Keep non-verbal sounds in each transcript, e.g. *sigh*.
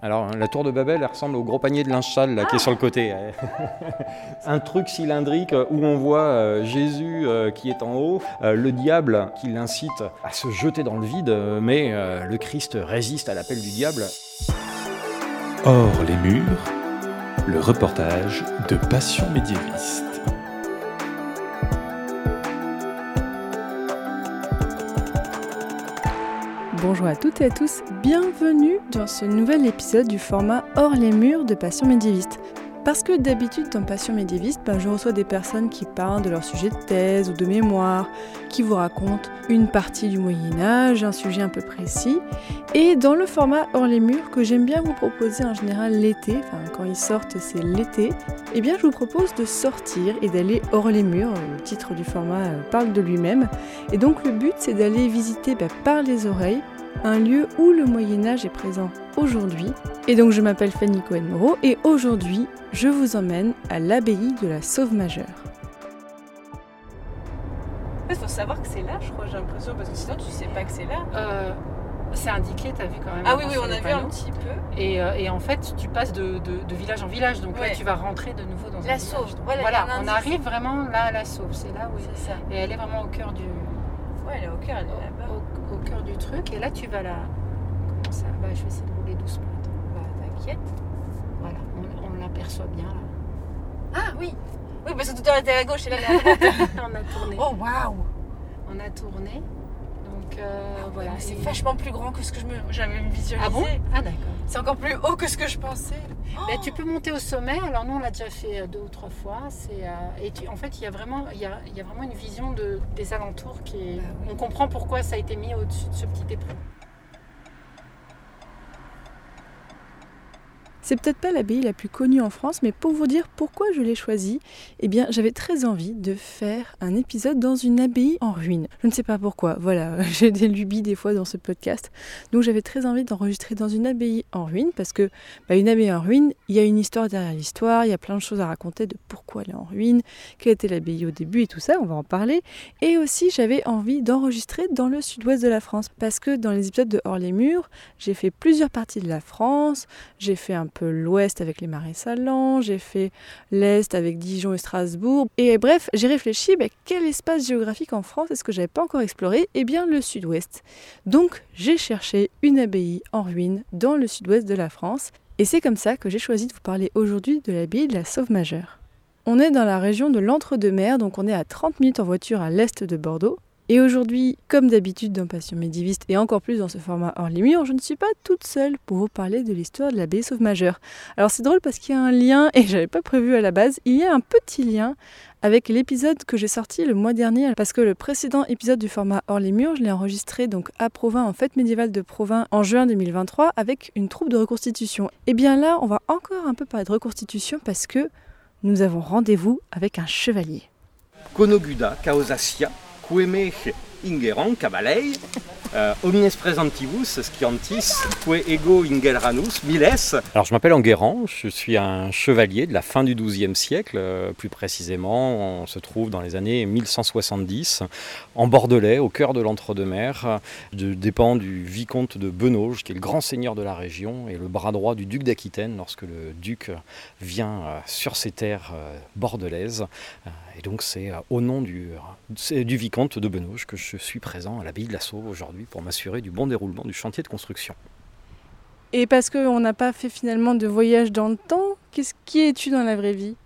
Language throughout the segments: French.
Alors, hein, la tour de Babel, elle ressemble au gros panier de linge sale là, qui est sur le côté. *laughs* Un truc cylindrique où on voit euh, Jésus euh, qui est en haut, euh, le diable qui l'incite à se jeter dans le vide, mais le Christ résiste à l'appel du diable. Hors les murs, le reportage de Passion médiéviste. Bonjour à toutes et à tous, bienvenue dans ce nouvel épisode du format Hors les murs de Passion médiéviste. Parce que d'habitude dans Passion médiéviste, ben, je reçois des personnes qui parlent de leur sujet de thèse ou de mémoire, qui vous racontent une partie du Moyen Âge, un sujet un peu précis. Et dans le format hors les murs que j'aime bien vous proposer en général l'été, quand ils sortent c'est l'été, eh bien je vous propose de sortir et d'aller hors les murs. Le titre du format euh, parle de lui-même. Et donc le but c'est d'aller visiter ben, par les oreilles un lieu où le Moyen Âge est présent aujourd'hui. Et donc je m'appelle Fanny Cohen-Moreau et aujourd'hui je vous emmène à l'abbaye de la Sauve Majeure. Il faut savoir que c'est là, je crois, j'ai l'impression, parce que sinon tu sais pas que c'est là. Euh, c'est indiqué, tu as vu quand même. Ah oui, oui, on a vu un petit peu. Et, euh, et, en fait, tu passes de, de, village en village, donc là tu vas rentrer de nouveau dans la un Sauve. Voilà, voilà on arrive vraiment là à la Sauve, c'est là où. C'est ça. Et elle est vraiment au cœur du. Ouais, elle est au cœur, elle est là-bas. Au, au, cœur du truc, et là tu vas là. Comment ça? Bah, Je vais essayer de rouler doucement. Bah, t'inquiète. Voilà, on, on l'aperçoit bien là. Ah oui Oui, parce que tout à l'heure était à gauche et là elle est à droite. *laughs* on a tourné. Oh waouh On a tourné. Donc euh, ah, voilà. C'est vachement plus grand que ce que j'avais visualisé. Ah bon? Ah d'accord. C'est encore plus haut que ce que je pensais. *gasps* Bah, tu peux monter au sommet. Alors nous on l'a déjà fait euh, deux ou trois fois. C'est euh, et tu... en fait il y a vraiment il y a, y a vraiment une vision de, des alentours qui est... bah, oui. on comprend pourquoi ça a été mis au-dessus de ce petit éperon. C'est peut-être pas l'abbaye la plus connue en France, mais pour vous dire pourquoi je l'ai choisie, eh bien j'avais très envie de faire un épisode dans une abbaye en ruine. Je ne sais pas pourquoi, voilà, *laughs* j'ai des lubies des fois dans ce podcast. Donc j'avais très envie d'enregistrer dans une abbaye en ruine, parce que bah, une abbaye en ruine, il y a une histoire derrière l'histoire, il y a plein de choses à raconter de pourquoi elle est en ruine, quelle était l'abbaye au début et tout ça, on va en parler. Et aussi j'avais envie d'enregistrer dans le sud-ouest de la France, parce que dans les épisodes de Hors les murs, j'ai fait plusieurs parties de la France, j'ai fait un l'ouest avec les marais salants, j'ai fait l'est avec Dijon et Strasbourg. Et bref, j'ai réfléchi, bah, quel espace géographique en France est-ce que j'avais pas encore exploré? Eh bien le sud-ouest. Donc j'ai cherché une abbaye en ruine dans le sud-ouest de la France. Et c'est comme ça que j'ai choisi de vous parler aujourd'hui de l'abbaye de la Sauve Majeure. On est dans la région de l'Entre-deux-Mers, donc on est à 30 minutes en voiture à l'est de Bordeaux. Et aujourd'hui, comme d'habitude dans Passion médiéviste et encore plus dans ce format hors les murs, je ne suis pas toute seule pour vous parler de l'histoire de l'abbaye Sauve Majeure. Alors c'est drôle parce qu'il y a un lien, et *laughs* j'avais pas prévu à la base, il y a un petit lien avec l'épisode que j'ai sorti le mois dernier, parce que le précédent épisode du format hors les murs, je l'ai enregistré donc à Provins, en fête médiévale de Provins, en juin 2023, avec une troupe de reconstitution. Et bien là, on va encore un peu parler de reconstitution parce que nous avons rendez-vous avec un chevalier. Conoguda, Caosasia, Queme ingeron cabalei, euh, omnes presentibus scientis, que ego ingelranus, miles. Alors je m'appelle Enguerrand, je suis un chevalier de la fin du XIIe siècle, euh, plus précisément on se trouve dans les années 1170, en Bordelais, au cœur de l'entre-deux-mers, je dépend du vicomte de Benauge, qui est le grand seigneur de la région et le bras droit du duc d'Aquitaine lorsque le duc vient euh, sur ces terres bordelaises. Et donc c'est au nom du, vicomte de Benauge que je suis présent à l'abbaye de la Sauve aujourd'hui pour m'assurer du bon déroulement du chantier de construction. Et parce qu'on n'a pas fait finalement de voyage dans le temps, qu'est-ce qui es-tu dans la vraie vie?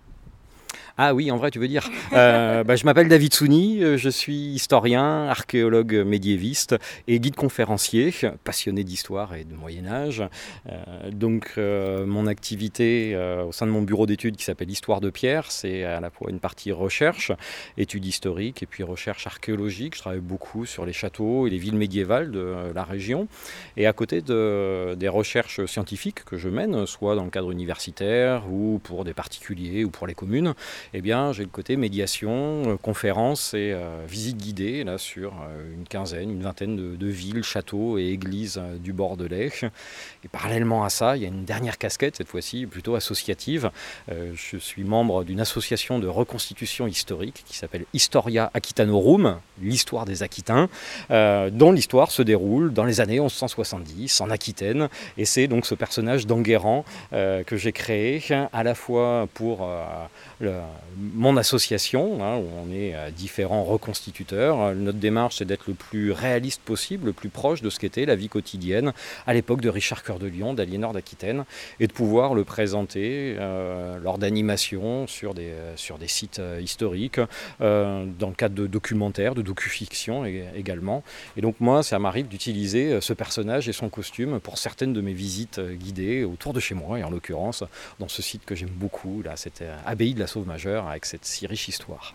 Ah oui, en vrai, tu veux dire. Euh, *laughs* bah, je m'appelle David Souni, je suis historien, archéologue médiéviste et guide conférencier, passionné d'histoire et de Moyen Âge. Euh, donc euh, mon activité euh, au sein de mon bureau d'études qui s'appelle Histoire de Pierre, c'est à la fois une partie recherche, études historiques et puis recherche archéologique. Je travaille beaucoup sur les châteaux et les villes médiévales de la région. Et à côté de, des recherches scientifiques que je mène, soit dans le cadre universitaire ou pour des particuliers ou pour les communes, eh bien, j'ai le côté médiation, conférences et visites guidées là, sur une quinzaine, une vingtaine de, villes, châteaux et églises du bord de l'Èche. Et parallèlement à ça, il y a une dernière casquette, cette fois-ci plutôt associative. je suis membre d'une association de reconstitution historique qui s'appelle Historia Aquitanorum, l'histoire des Aquitains, dont l'histoire se déroule dans les années 1170 en Aquitaine. Et c'est donc ce personnage d'Enguerrand euh, que j'ai créé à la fois pour euh, mon association, hein, où on est euh, différents reconstituteurs. Notre démarche, c'est d'être le plus réaliste possible, le plus proche de ce qu'était la vie quotidienne à l'époque de Richard Cœur de Lion, d'Aliénor d'Aquitaine, et de pouvoir le présenter lors d'animations sur des, sites historiques, dans le cadre de documentaires, de docu-fiction également. Et donc moi, ça m'arrive d'utiliser ce personnage et son costume pour certaines de mes visites guidées autour de chez moi, et en l'occurrence dans ce site que j'aime beaucoup, là, euh, abbaye de la Sauve Avec cette si riche histoire.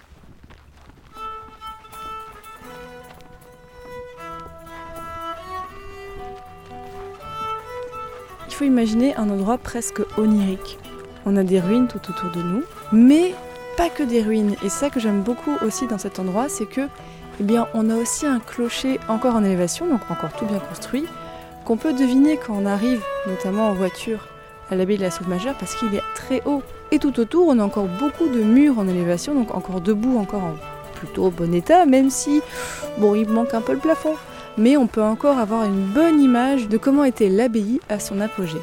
Il faut imaginer un endroit presque onirique. On a des ruines tout autour de nous, mais pas que des ruines. Et ça que j'aime beaucoup aussi dans cet endroit, c'est que eh bien, on a aussi un clocher encore en élévation, donc encore tout bien construit, qu'on peut deviner quand on arrive, notamment en voiture, à l'abbaye de la Sauve Majeure, parce qu'il est très haut. Et tout autour, on a encore beaucoup de murs en élévation, donc encore debout, encore en plutôt bon état, même si, bon, il manque un peu le plafond. Mais on peut encore avoir une bonne image de comment était l'abbaye à son apogée.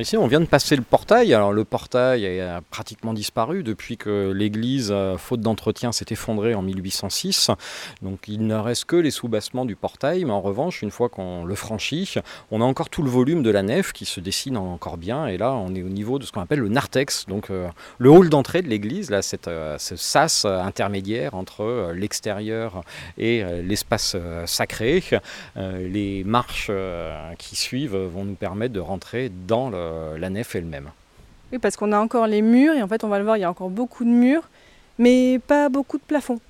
Ici, on vient de passer le portail. Alors le portail a pratiquement disparu depuis que l'église, euh, faute d'entretien, s'est effondrée en 1806. Donc il ne reste que les sous-bassements du portail. Mais en revanche, une fois qu'on le franchit, on a encore tout le volume de la nef qui se dessine encore bien. Et là, on est au niveau de ce qu'on appelle le narthex, donc euh, le hall d'entrée de l'église, là, cette, euh, ce sas intermédiaire entre l'extérieur et l'espace sacré. les marches qui suivent vont nous permettre de rentrer dans le euh, la nef elle-même. Oui, parce qu'on a encore les murs, et en fait, on va le voir, il y a encore beaucoup de murs, mais pas beaucoup de plafonds.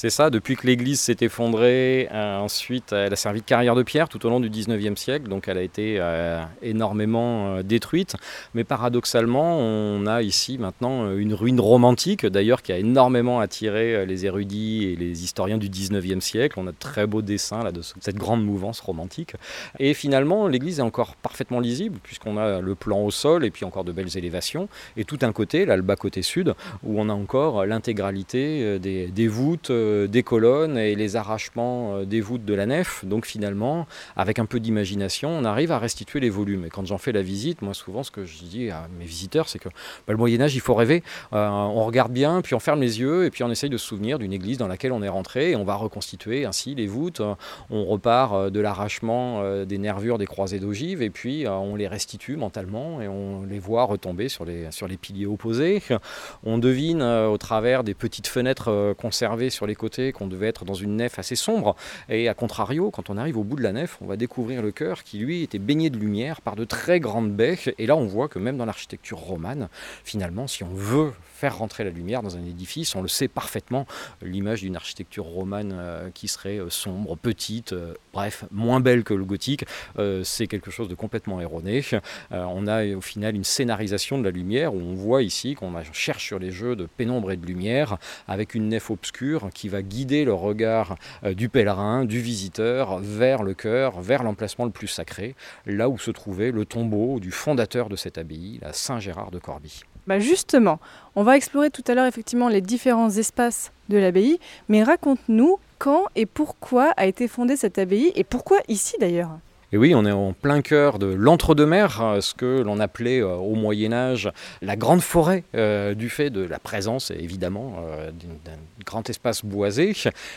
C'est ça, depuis que l'église s'est effondrée, euh, ensuite elle a servi de carrière de pierre tout au long du 19e siècle, donc elle a été euh, énormément euh, détruite. Mais paradoxalement, on a ici maintenant une ruine romantique, d'ailleurs qui a énormément attiré les érudits et les historiens du 19e siècle. On a de très beaux dessins là, de cette grande mouvance romantique. Et finalement, l'église est encore parfaitement lisible, puisqu'on a le plan au sol et puis encore de belles élévations. Et tout un côté, là le bas côté sud, où on a encore l'intégralité des, voûtes des colonnes et les arrachements euh, des voûtes de la nef. Donc finalement, avec un peu d'imagination, on arrive à restituer les volumes. Et quand j'en fais la visite, moi souvent ce que je dis à mes visiteurs, c'est que bah, le Moyen Âge, il faut rêver. Euh, on regarde bien, puis on ferme les yeux, et puis on essaye de se souvenir d'une église dans laquelle on est rentré, et on va reconstituer ainsi les voûtes. On repart de l'arrachement des nervures des croisées d'ogives, et puis on les restitue mentalement, et on les voit retomber sur les, sur les piliers opposés. On devine au travers des petites fenêtres conservées sur les qu'on devait être dans une nef assez sombre. Et à contrario, quand on arrive au bout de la nef, on va découvrir le cœur qui lui était baigné de lumière par de très grandes baies. Et là, on voit que même dans l'architecture romane, finalement, si on veut faire rentrer la lumière dans un édifice, on le sait parfaitement, l'image d'une architecture romane euh, qui serait euh, sombre, petite, euh, bref, moins belle que le gothique, c'est quelque chose de complètement erroné. on a au final une scénarisation de la lumière où on voit ici qu'on cherche sur les jeux de pénombre et de lumière avec une nef obscure qui va guider le regard du pèlerin, du visiteur vers le cœur, vers l'emplacement le plus sacré, là où se trouvait le tombeau du fondateur de cette abbaye, la Saint-Gérard de Corbie. Bah justement, on va explorer tout à l'heure effectivement les différents espaces de l'abbaye, mais raconte-nous quand et pourquoi a été fondée cette abbaye et pourquoi ici d'ailleurs? Et oui, on est en plein cœur de l'entre-deux-mers, euh, ce que l'on appelait euh, au Moyen Âge la grande forêt, euh, du fait de la présence évidemment d'un grand espace boisé.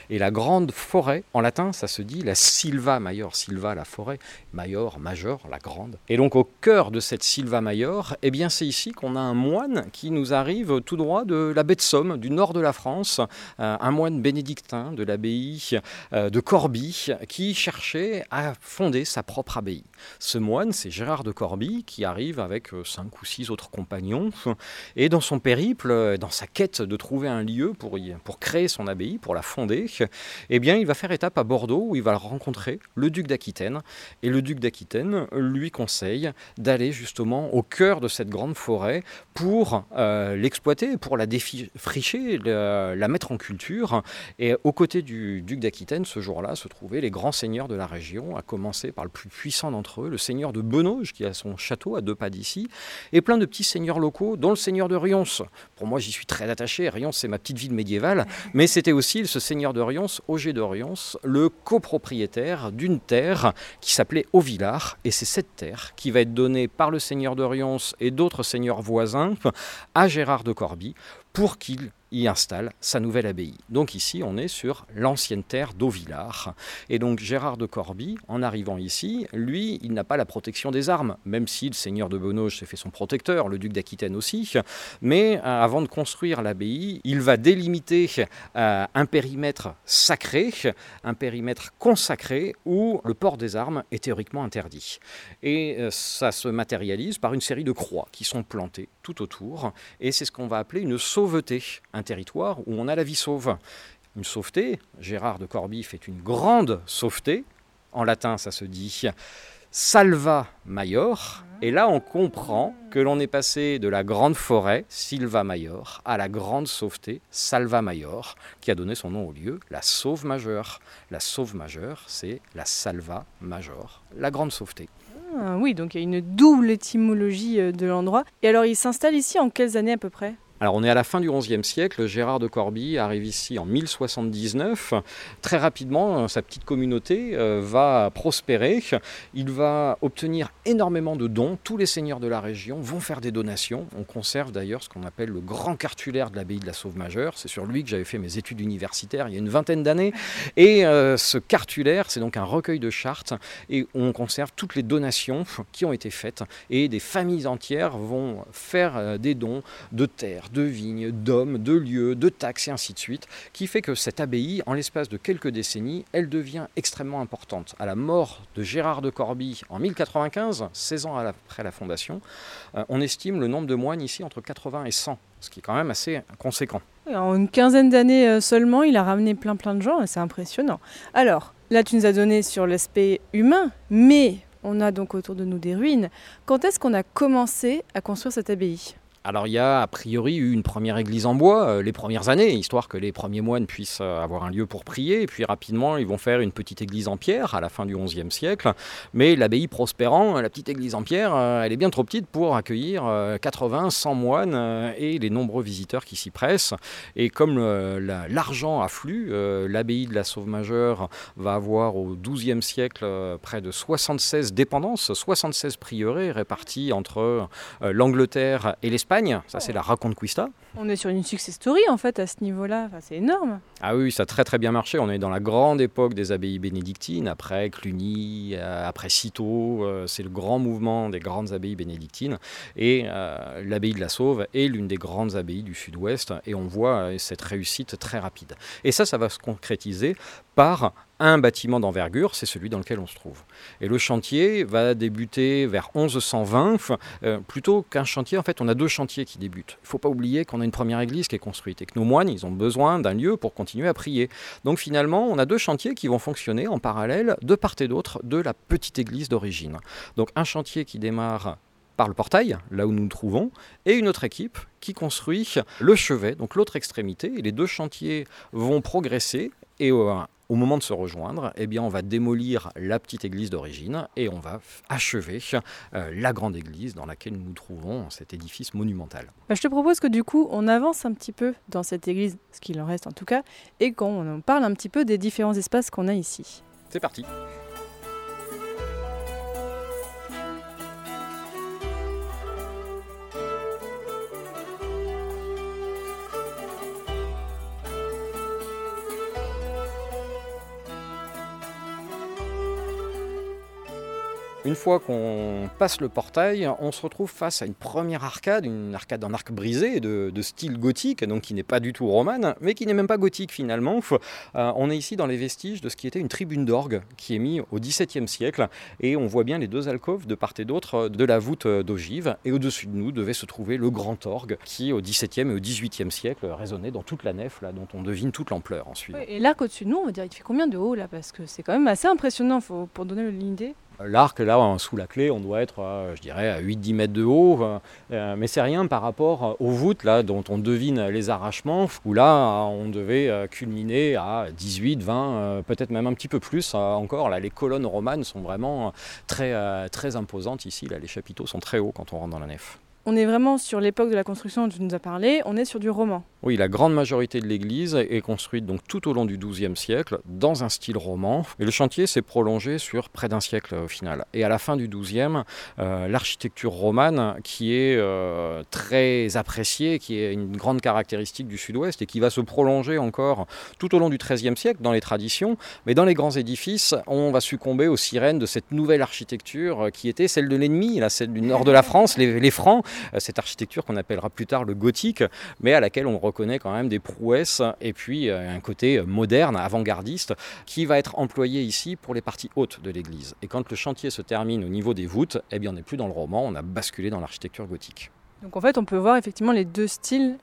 Et la grande forêt, en latin, ça se dit la silva major, silva la forêt, major, major, la grande. Et donc au cœur de cette silva major, eh bien c'est ici qu'on a un moine qui nous arrive tout droit de la baie de Somme, du nord de la France, un moine bénédictin de l'abbaye de Corbie, qui cherchait à fonder sa sa propre abbaye. Ce moine, c'est Gérard de Corbie, qui arrive avec euh, cinq ou six autres compagnons. Et dans son périple, euh, dans sa quête de trouver un lieu pour, pour créer son abbaye, pour la fonder, eh bien, il va faire étape à Bordeaux où il va rencontrer le duc d'Aquitaine. Et le duc d'Aquitaine lui conseille d'aller justement au cœur de cette grande forêt pour euh, l'exploiter, pour la défricher, la, mettre en culture. Et aux côtés du duc d'Aquitaine, ce jour-là, se trouvaient les grands seigneurs de la région, à commencer par le plus puissant d'entre eux, le seigneur de Benauge, qui a son château à deux pas d'ici, et plein de petits seigneurs locaux, dont le seigneur de Rions. Pour moi, j'y suis très attaché. Rions, c'est ma petite ville médiévale, *laughs* mais c'était aussi ce seigneur de Rions, Auger de Rions, le copropriétaire d'une terre qui s'appelait Auvillard, et c'est cette terre qui va être donnée par le seigneur de Rions et d'autres seigneurs voisins à Gérard de Corbie pour qu'il y installe sa nouvelle abbaye. Donc ici, on est sur l'ancienne terre d'Auvillard. Et donc Gérard de Corbie, en arrivant ici, lui, il n'a pas la protection des armes, même si le seigneur de Benoge s'est fait son protecteur, le duc d'Aquitaine aussi. Mais euh, avant de construire l'abbaye, il va délimiter euh, un périmètre sacré, un périmètre consacré où le port des armes est théoriquement interdit. Et euh, ça se matérialise par une série de croix qui sont plantées tout autour. Et c'est ce qu'on va appeler une sauveté territoire où on a la vie sauve. Une sauveté, Gérard de Corbie fait une grande sauveté, en latin ça se dit salva maior, et là on comprend que l'on est passé de la grande forêt, Silva Maior, à la grande sauveté, Salva Maior, qui a donné son nom au lieu, la sauve majeure. La sauve majeure, c'est la Salva Major, la grande sauveté. Ah, oui, donc il y a une double étymologie euh, de l'endroit. Et alors il s'installe ici en quelles années à peu près? Alors on est à la fin du XIe siècle, Gérard de Corbie arrive ici en 1079. Très rapidement, sa petite communauté euh, va prospérer, il va obtenir énormément de dons, tous les seigneurs de la région vont faire des donations. On conserve d'ailleurs ce qu'on appelle le grand cartulaire de l'abbaye de la Sauve Majeure, c'est sur lui que j'avais fait mes études universitaires il y a une vingtaine d'années. Et euh, ce cartulaire, c'est donc un recueil de chartes et on conserve toutes les donations qui ont été faites et des familles entières vont faire euh, des dons de terre, de vignes, d'hommes, de lieux, de taxes et ainsi de suite, qui fait que cette abbaye, en l'espace de quelques décennies, elle devient extrêmement importante. À la mort de Gérard de Corbie en 1095, 16 ans après la fondation, euh, on estime le nombre de moines ici entre 80 et 100, ce qui est quand même assez conséquent. En une quinzaine d'années euh, seulement, il a ramené plein plein de gens, c'est impressionnant. Alors, là tu nous as donné sur l'aspect humain, mais on a donc autour de nous des ruines. Quand est-ce qu'on a commencé à construire cette abbaye? Alors il y a a priori eu une première église en bois euh, les premières années, histoire que les premiers moines puissent euh, avoir un lieu pour prier, et puis rapidement ils vont faire une petite église en pierre à la fin du XIe siècle. Mais l'abbaye prospérant, la petite église en pierre, euh, elle est bien trop petite pour accueillir 80, 100 moines et les nombreux visiteurs qui s'y pressent. Et comme l'argent afflue, l'abbaye de la Sauve-Majeure va avoir au XIIe siècle près de 76 dépendances, 76 prieurés répartis entre l'Angleterre et l'Espagne ça c'est la Raconquista. On est sur une success story en fait à ce niveau-là, c'est énorme. Ah oui, ça a très très bien marché. On est dans la grande époque des abbayes bénédictines, après Cluny, euh, après Cîteaux, euh, c'est le grand mouvement des grandes abbayes bénédictines. Et euh, l'abbaye de la Sauve est l'une des grandes abbayes du sud-ouest et on voit cette réussite très rapide. Et ça, ça va se concrétiser par un bâtiment d'envergure, c'est celui dans lequel on se trouve. Et le chantier va débuter vers 1120, euh, plutôt qu'un chantier, en fait, on a deux chantiers qui débutent. Il ne faut pas oublier qu'on a une première église qui est construite et que nos moines, ils ont besoin d'un lieu pour continuer à prier. Donc finalement, on a deux chantiers qui vont fonctionner en parallèle de part et d'autre de la petite église d'origine. Donc un chantier qui démarre par le portail, là où nous nous trouvons, et une autre équipe qui construit le chevet, donc l'autre extrémité. Et les deux chantiers vont progresser et au moment de se rejoindre, eh bien, on va démolir la petite église d'origine et on va achever euh, la grande église dans laquelle nous nous trouvons, cet édifice monumental. Bah, je te propose que du coup, on avance un petit peu dans cette église, ce qu'il en reste en tout cas, et qu'on parle un petit peu des différents espaces qu'on a ici. C'est parti. Une fois qu'on passe le portail, on se retrouve face à une première arcade, une arcade en arc brisé de, style gothique, donc qui n'est pas du tout romane, mais qui n'est même pas gothique finalement. Euh, on est ici dans les vestiges de ce qui était une tribune d'orgue qui est mise au XVIIe siècle, et on voit bien les deux alcôves de part et d'autre de la voûte d'ogive, et au-dessus de nous devait se trouver le grand orgue qui au XVIIe et au XVIIIe siècle résonnait dans toute la nef, là, dont on devine toute l'ampleur ensuite. et l'arc au-dessus de nous, on va dire, il fait combien de haut là? Parce que c'est quand même assez impressionnant faut, pour donner l'idée. L'arc, là, sous la clé, on doit être, je dirais, à 8-10 mètres de haut. Euh, mais c'est rien par rapport aux voûtes, là, dont on devine les arrachements, où là, on devait euh, culminer à 18, 20, euh, peut-être même un petit peu plus encore. Là, les colonnes romanes sont vraiment très, très imposantes ici. Là, les chapiteaux sont très hauts quand on rentre dans la nef. On est vraiment sur l'époque de la construction dont tu nous as parlé, on est sur du roman. Oui, la grande majorité de l'église est construite donc tout au long du XIIe siècle dans un style roman. Et le chantier s'est prolongé sur près d'un siècle au final. Et à la fin du XIIe, euh, l'architecture romane, qui est euh, très appréciée, qui est une grande caractéristique du Sud-Ouest et qui va se prolonger encore tout au long du XIIIe siècle dans les traditions, mais dans les grands édifices, on va succomber aux sirènes de cette nouvelle architecture qui était celle de l'ennemi, celle du nord de la France, les, Francs, euh, cette architecture qu'on appellera plus tard le gothique, mais à laquelle on reconnaît quand même des prouesses et puis euh, un côté moderne, avant-gardiste, qui va être employé ici pour les parties hautes de l'église. Et quand le chantier se termine au niveau des voûtes, eh bien on n'est plus dans le roman, on a basculé dans l'architecture gothique. Donc en fait, on peut voir effectivement les deux styles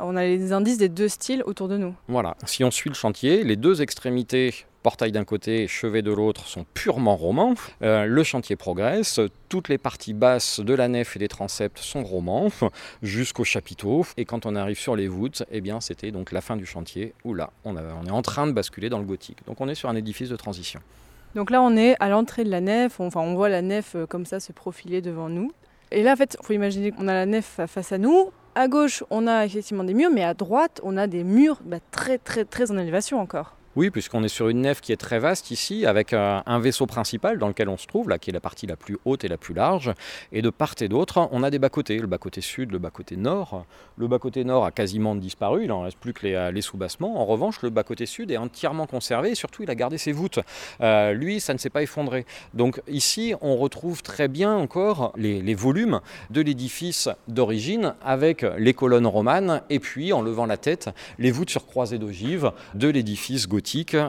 on a les indices des deux styles autour de nous. Voilà, si on suit le chantier, les deux extrémités portail d'un côté, chevet de l'autre, sont purement romans. Euh, le chantier progresse, toutes les parties basses de la nef et des transepts sont romans, *laughs* jusqu'au chapiteau. Et quand on arrive sur les voûtes, eh bien c'était donc la fin du chantier, où là, on, on est en train de basculer dans le gothique. Donc on est sur un édifice de transition. Donc là, on est à l'entrée de la nef, enfin on voit la nef euh, comme ça se profiler devant nous. Et là, en fait, il faut imaginer qu'on a la nef face à nous. À gauche, on a effectivement des murs, mais à droite, on a des murs bah, très, très, très en élévation encore. Oui, puisqu'on est sur une nef qui est très vaste ici, avec un, vaisseau principal dans lequel on se trouve, là, qui est la partie la plus haute et la plus large. Et de part et d'autre, on a des bas-côtés, le bas-côté sud, le bas-côté nord. Le bas-côté nord a quasiment disparu, il n'en reste plus que les, les sous-bassements. En revanche, le bas-côté sud est entièrement conservé et surtout, il a gardé ses voûtes. Euh, lui, ça ne s'est pas effondré. Donc ici, on retrouve très bien encore les, les volumes de l'édifice d'origine, avec les colonnes romanes, et puis, en levant la tête, les voûtes sur croisées d'ogives de l'édifice gothique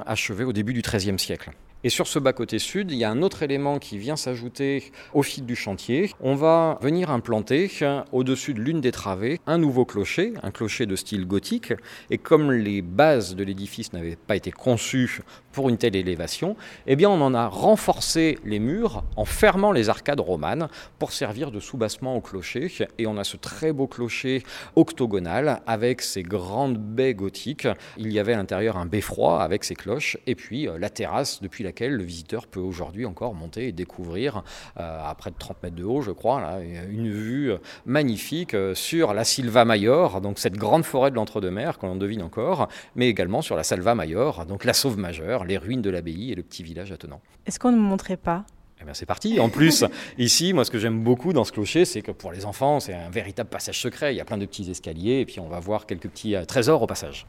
achevé au début du XIIIe siècle. Et sur ce bas-côté sud, il y a un autre élément qui vient s'ajouter au fil du chantier. On va venir implanter au-dessus de l'une des travées un nouveau clocher, un clocher de style gothique. Et comme les bases de l'édifice n'avaient pas été conçues pour une telle élévation, eh bien on en a renforcé les murs en fermant les arcades romanes pour servir de soubassement au clocher. Et on a ce très beau clocher octogonal avec ses grandes baies gothiques. Il y avait à l'intérieur un beffroi avec ses cloches et puis euh, la terrasse depuis la le visiteur peut aujourd'hui encore monter et découvrir, euh, à près de 30 mètres de haut, je crois, une vue magnifique euh, sur la Silva Mayor, donc cette grande forêt de l'entre-deux-mers qu'on devine encore, mais également sur la Salva Mayor, donc la Sauve majeure, les ruines de l'abbaye et le petit village attenant. Est-ce qu'on ne me montrait pas? Eh bien, c'est parti. En plus, *laughs* ici, moi, ce que j'aime beaucoup dans ce clocher, c'est que pour les enfants, c'est un véritable passage secret. Il y a plein de petits escaliers, et puis on va voir quelques petits euh, trésors au passage.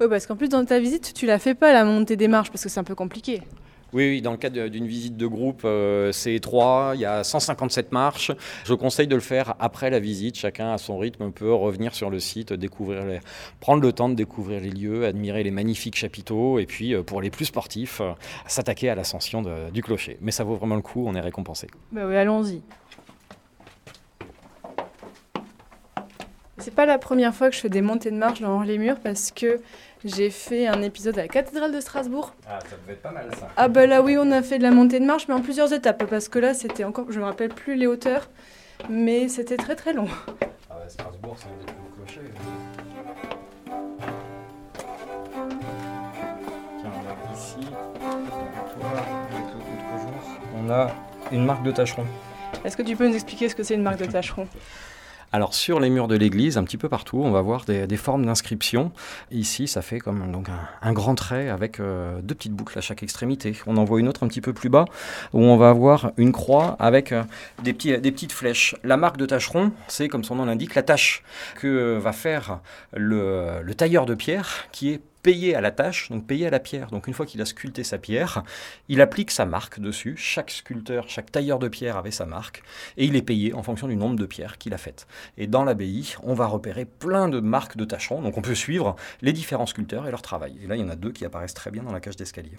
Oui, parce qu'en plus, dans ta visite, tu la fais pas la montée des marches parce que c'est un peu compliqué. Oui, oui, dans le cadre d'une visite de groupe, euh, c'est étroit, il y a 157 marches. Je conseille de le faire après la visite. Chacun à son rythme peut revenir sur le site, découvrir prendre le temps de découvrir les lieux, admirer les magnifiques chapiteaux et puis, euh, pour les plus sportifs, euh, s'attaquer à l'ascension du clocher. Mais ça vaut vraiment le coup, on est récompensé. Bah oui, allons-y. C'est pas la première fois que je fais des montées de marche dans les murs parce que j'ai fait un épisode à la cathédrale de Strasbourg. Ah, ça devait être pas mal ça. Ah bah là oui, on a fait de la montée de marche mais en plusieurs étapes parce que là c'était encore, je me rappelle plus les hauteurs, mais c'était très très long. Ah bah Strasbourg c'est un des plus clochers. Tiens, on a ici, on a une marque de tâcheron. Est-ce que tu peux nous expliquer ce que c'est une marque de tâcheron alors sur les murs de l'église, un petit peu partout, on va voir des, formes d'inscription. Ici, ça fait comme un, grand trait avec euh, deux petites boucles à chaque extrémité. On en voit une autre un petit peu plus bas où on va avoir une croix avec euh, des, petites flèches. La marque de tâcheron, c'est comme son nom l'indique, la tâche que va faire le tailleur de pierre qui est payé à la tâche, donc payé à la pierre. Donc une fois qu'il a sculpté sa pierre, il applique sa marque dessus. Chaque sculpteur, chaque tailleur de pierre avait sa marque, et il est payé en fonction du nombre de pierres qu'il a faites. Et dans l'abbaye, on va repérer plein de marques de tâcherons, donc on peut suivre les différents sculpteurs et leur travail. Et là, il y en a deux qui apparaissent très bien dans la cage d'escalier.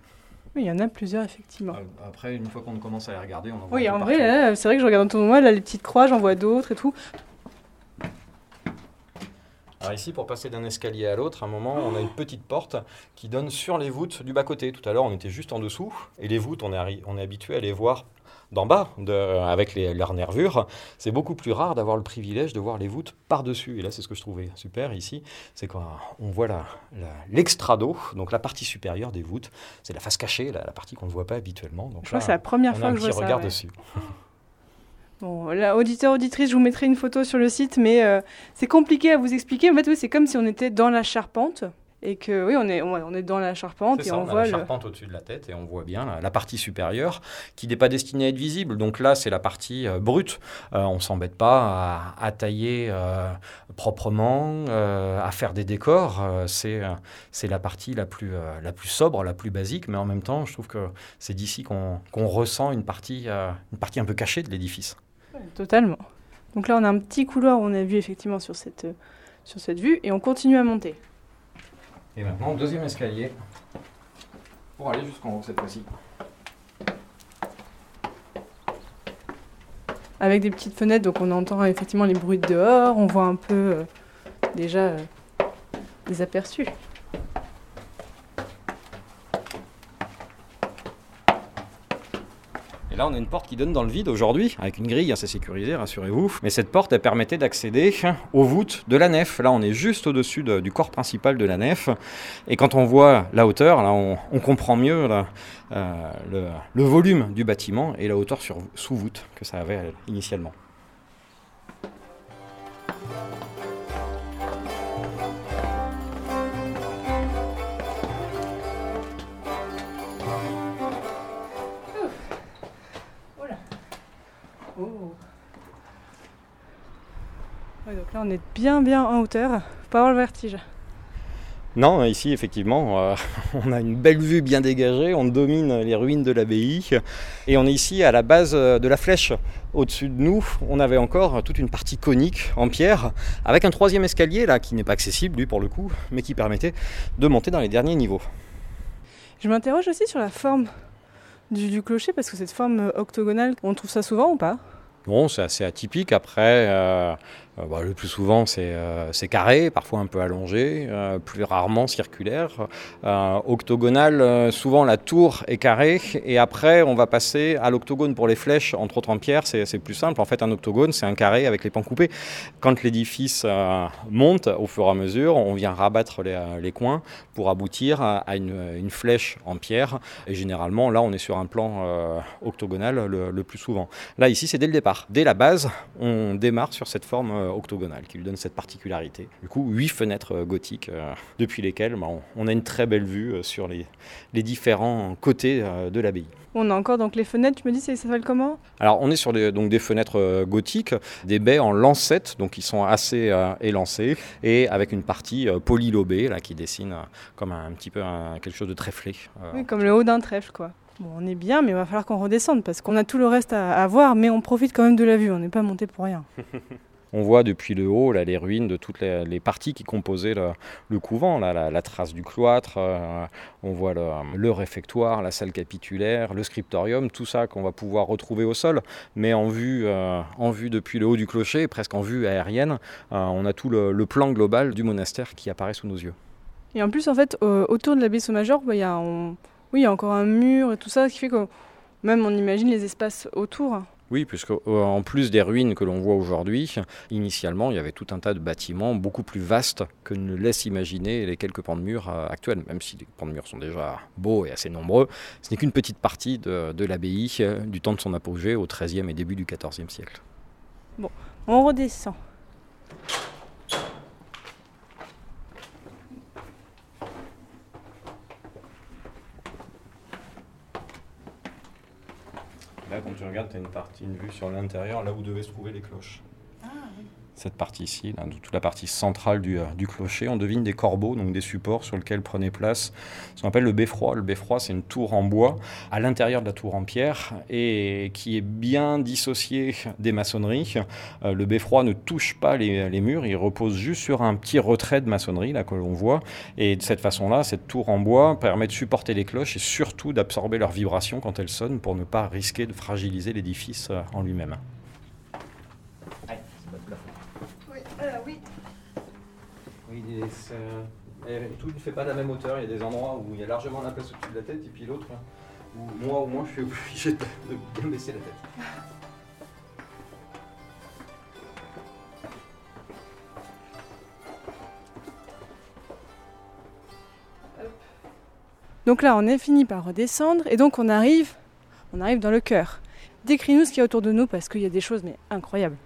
Oui, il y en a plusieurs, effectivement. Euh, Après, une fois qu'on commence à les regarder, on en voit Oui, un peu en vrai, partout. c'est vrai que je regarde autour de moi, là, les petites croix, j'en vois d'autres et tout. Alors ici, pour passer d'un escalier à l'autre, à un moment, on a une petite porte qui donne sur les voûtes du bas-côté. Tout à l'heure, on était juste en dessous, et les voûtes, on est, arri- on est habitué à les voir d'en bas, de- avec les- leurs nervures. C'est beaucoup plus rare d'avoir le privilège de voir les voûtes par-dessus. Et là, c'est ce que je trouvais super ici, c'est quand on voit la- la- l'extrado, donc la partie supérieure des voûtes. C'est la face cachée, la, la partie qu'on ne voit pas habituellement. Donc Je crois là, que c'est la première on fois que je vois ça. regard ouais. dessus. *laughs* Bon, là, auditeur, auditrice, je vous mettrai une photo sur le site, mais euh, c'est compliqué à vous expliquer. En fait, oui, c'est comme si on était dans la charpente et que, oui, on est, on, est dans la charpente et ça, on, on, a voit la le. charpente au-dessus de la tête et on voit bien la, la partie supérieure qui n'est pas destinée à être visible. Donc là, c'est la partie euh, brute. Euh, on s'embête pas à, à tailler euh, proprement, à faire des décors. C'est c'est la partie la plus, la plus sobre, la plus basique. Mais en même temps, je trouve que c'est d'ici qu'on qu'on ressent une partie, une partie un peu cachée de l'édifice. Totalement. Donc là, on a un petit couloir où on a vu effectivement sur cette, euh, sur cette vue et on continue à monter. Et maintenant, deuxième escalier pour aller jusqu'en haut cette fois-ci. Avec des petites fenêtres, donc on entend effectivement les bruits de dehors, on voit un peu euh, déjà euh, des aperçus. Là, on a une porte qui donne dans le vide aujourd'hui, avec une grille assez sécurisée, rassurez-vous. Mais cette porte, elle permettait d'accéder aux voûtes de la nef. Là, on est juste au-dessus de- du corps principal de la nef. Et quand on voit la hauteur, là, on, comprend mieux euh, le, volume du bâtiment et la hauteur sur, sous voûte que ça avait initialement. Donc là, on est bien, bien en hauteur. Faut pas avoir le vertige. Non, ici, effectivement, euh, *laughs* on a une belle vue bien dégagée, on domine les ruines de l'abbaye, et on est ici à la base euh, de la flèche. Au-dessus de nous, on avait encore toute une partie conique en pierre, avec un troisième escalier, là, qui n'est pas accessible, lui, pour le coup, mais qui permettait de monter dans les derniers niveaux. Je m'interroge aussi sur la forme du, du clocher, parce que cette forme euh, octogonale, on trouve ça souvent ou pas? Bon, c'est assez atypique. Après, euh, bah, le plus souvent, c'est euh, c'est carré, parfois un peu allongé, euh, plus rarement circulaire. Euh, octogonal, euh, souvent la tour est carrée. Et après, on va passer à l'octogone pour les flèches, entre autres en pierre. C'est plus simple. En fait, un octogone, c'est un carré avec les pans coupés. Quand l'édifice euh, monte au fur et à mesure, on vient rabattre les, euh, coins pour aboutir à, une, flèche en pierre. Et généralement, là, on est sur un plan euh, octogonal le, plus souvent. Là, ici, c'est dès le départ. Dès la base, on démarre sur cette forme euh, octogonale qui lui donne cette particularité. Du coup, huit fenêtres euh, gothiques euh, depuis lesquelles bah, on, on a une très belle vue euh, sur les, les différents côtés euh, de l'abbaye. On a encore donc les fenêtres, tu me dis, ça s'appelle comment? Alors, on est sur des, donc des fenêtres euh, gothiques, des baies en lancettes, donc qui sont assez euh, élancées, et avec une partie euh, polylobée là, qui dessine euh, comme un, un petit peu un- quelque chose de tréflé. euh, Oui, comme le haut d'un trèfle, quoi. Bon, on est bien, mais il va falloir qu'on redescende, parce qu'on a tout le reste à, à voir, mais on profite quand même de la vue, on n'est pas monté pour rien. *laughs* On voit depuis le haut là, les ruines de toutes les, parties qui composaient le, couvent, la, trace du cloître, euh, on voit le, réfectoire, la salle capitulaire, le scriptorium, tout ça qu'on va pouvoir retrouver au sol, mais en vue, euh, depuis le haut du clocher, presque en vue aérienne, euh, on a tout le, plan global du monastère qui apparaît sous nos yeux. Et en plus, en fait, autour de l'abbaye Saint-Major, bah, il y a oui, y a encore un mur et tout ça, ce qui fait que même on imagine les espaces autour. Oui, puisque euh, en plus des ruines que l'on voit aujourd'hui, initialement, il y avait tout un tas de bâtiments beaucoup plus vastes que ne laissent imaginer les quelques pans de murs euh, actuels, même si les pans de murs sont déjà beaux et assez nombreux. Ce n'est qu'une petite partie de, l'abbaye euh, du temps de son apogée au XIIIe et début du XIVe siècle. On redescend. Tu regardes, tu as une, partie, une vue sur l'intérieur, là où devaient se trouver les cloches. Cette partie ici, toute la partie centrale du, du, clocher. On devine des corbeaux, donc des supports sur lesquels prenait place ce qu'on appelle le beffroi. Le beffroi, c'est une tour en bois à l'intérieur de la tour en pierre et qui est bien dissociée des maçonneries. le beffroi ne touche pas les, les, murs, il repose juste sur un petit retrait de maçonnerie là que l'on voit. Et de cette façon-là, cette tour en bois permet de supporter les cloches et surtout d'absorber leurs vibrations quand elles sonnent pour ne pas risquer de fragiliser l'édifice en lui-même. Tout ne fait pas la même hauteur. Il y a des endroits où il y a largement la place au-dessus de la tête, et puis l'autre où moi au moins je suis obligé de, baisser la tête. Donc là, on est fini par redescendre et donc on arrive, on arrive dans le cœur. Décris-nous ce qu'il y a autour de nous parce qu'il y a des choses mais incroyables.